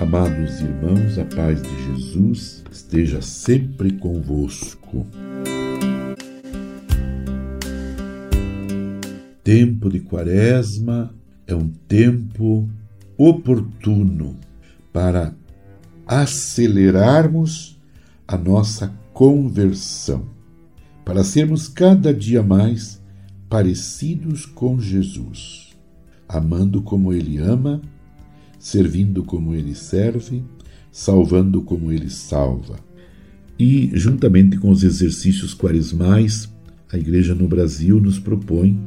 Amados irmãos, a paz de Jesus esteja sempre convosco. Tempo de Quaresma é um tempo oportuno para acelerarmos a nossa conversão, para sermos cada dia mais parecidos com Jesus, amando como Ele ama servindo como ele serve, salvando como ele salva. E, juntamente com os exercícios quaresmais, a Igreja no Brasil nos propõe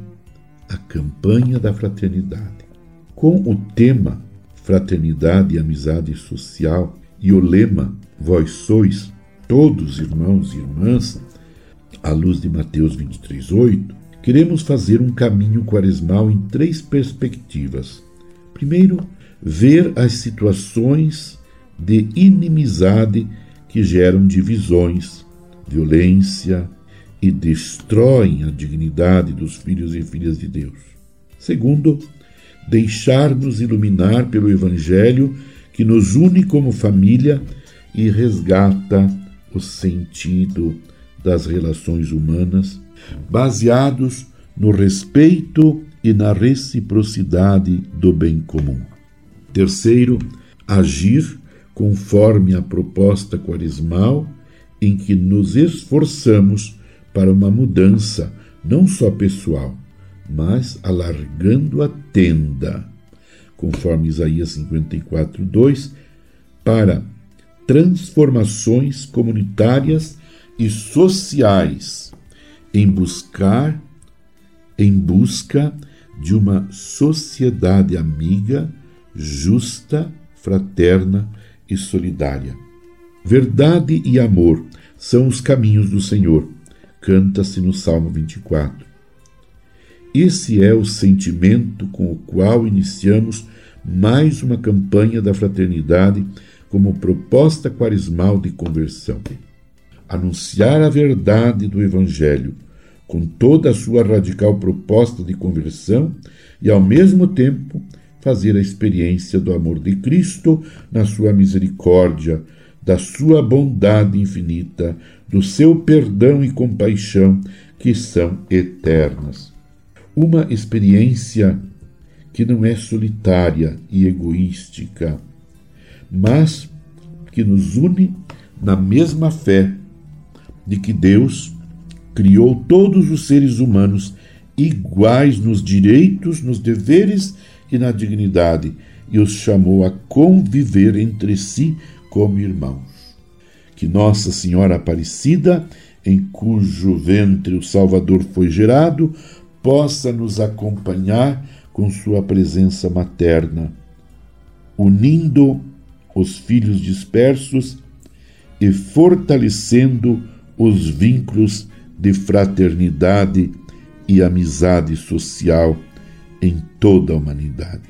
a campanha da fraternidade. Com o tema Fraternidade e Amizade Social e o lema Vós sois todos irmãos e irmãs, à luz de Mateus 23:8, queremos fazer um caminho quaresmal em três perspectivas. Primeiro, ver as situações de inimizade que geram divisões, violência e destroem a dignidade dos filhos e filhas de Deus. Segundo, deixar-nos iluminar pelo Evangelho que nos une como família e resgata o sentido das relações humanas, baseados no respeito e na reciprocidade do bem comum. Terceiro, agir conforme a proposta quaresmal em que nos esforçamos para uma mudança não só pessoal, mas alargando a tenda, conforme Isaías 54, 2, para transformações comunitárias e sociais, em buscar em busca de uma sociedade amiga justa, fraterna e solidária. Verdade e amor são os caminhos do Senhor, canta-se no Salmo 24. Esse é o sentimento com o qual iniciamos mais uma campanha da fraternidade como proposta quaresmal de conversão. Anunciar a verdade do Evangelho, com toda a sua radical proposta de conversão, e ao mesmo tempo fazer a experiência do amor de Cristo na sua misericórdia, da sua bondade infinita, do seu perdão e compaixão que são eternas. Uma experiência que não é solitária e egoística, mas que nos une na mesma fé de que Deus criou todos os seres humanos iguais nos direitos, nos deveres e na dignidade, e os chamou a conviver entre si como irmãos. Que Nossa Senhora Aparecida, em cujo ventre o Salvador foi gerado, possa nos acompanhar com sua presença materna, unindo os filhos dispersos e fortalecendo os vínculos de fraternidade e amizade social em toda a humanidade.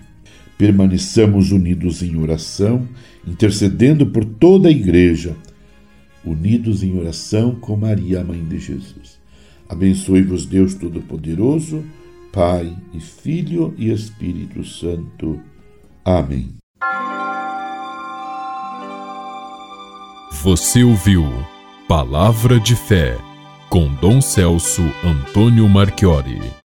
Permaneçamos unidos em oração, intercedendo por toda a Igreja, unidos em oração com Maria, Mãe de Jesus. Abençoe-vos, Deus Todo-Poderoso, Pai e Filho e Espírito Santo. Amém. Você ouviu Palavra de Fé com Dom Celso Antônio Marchiori.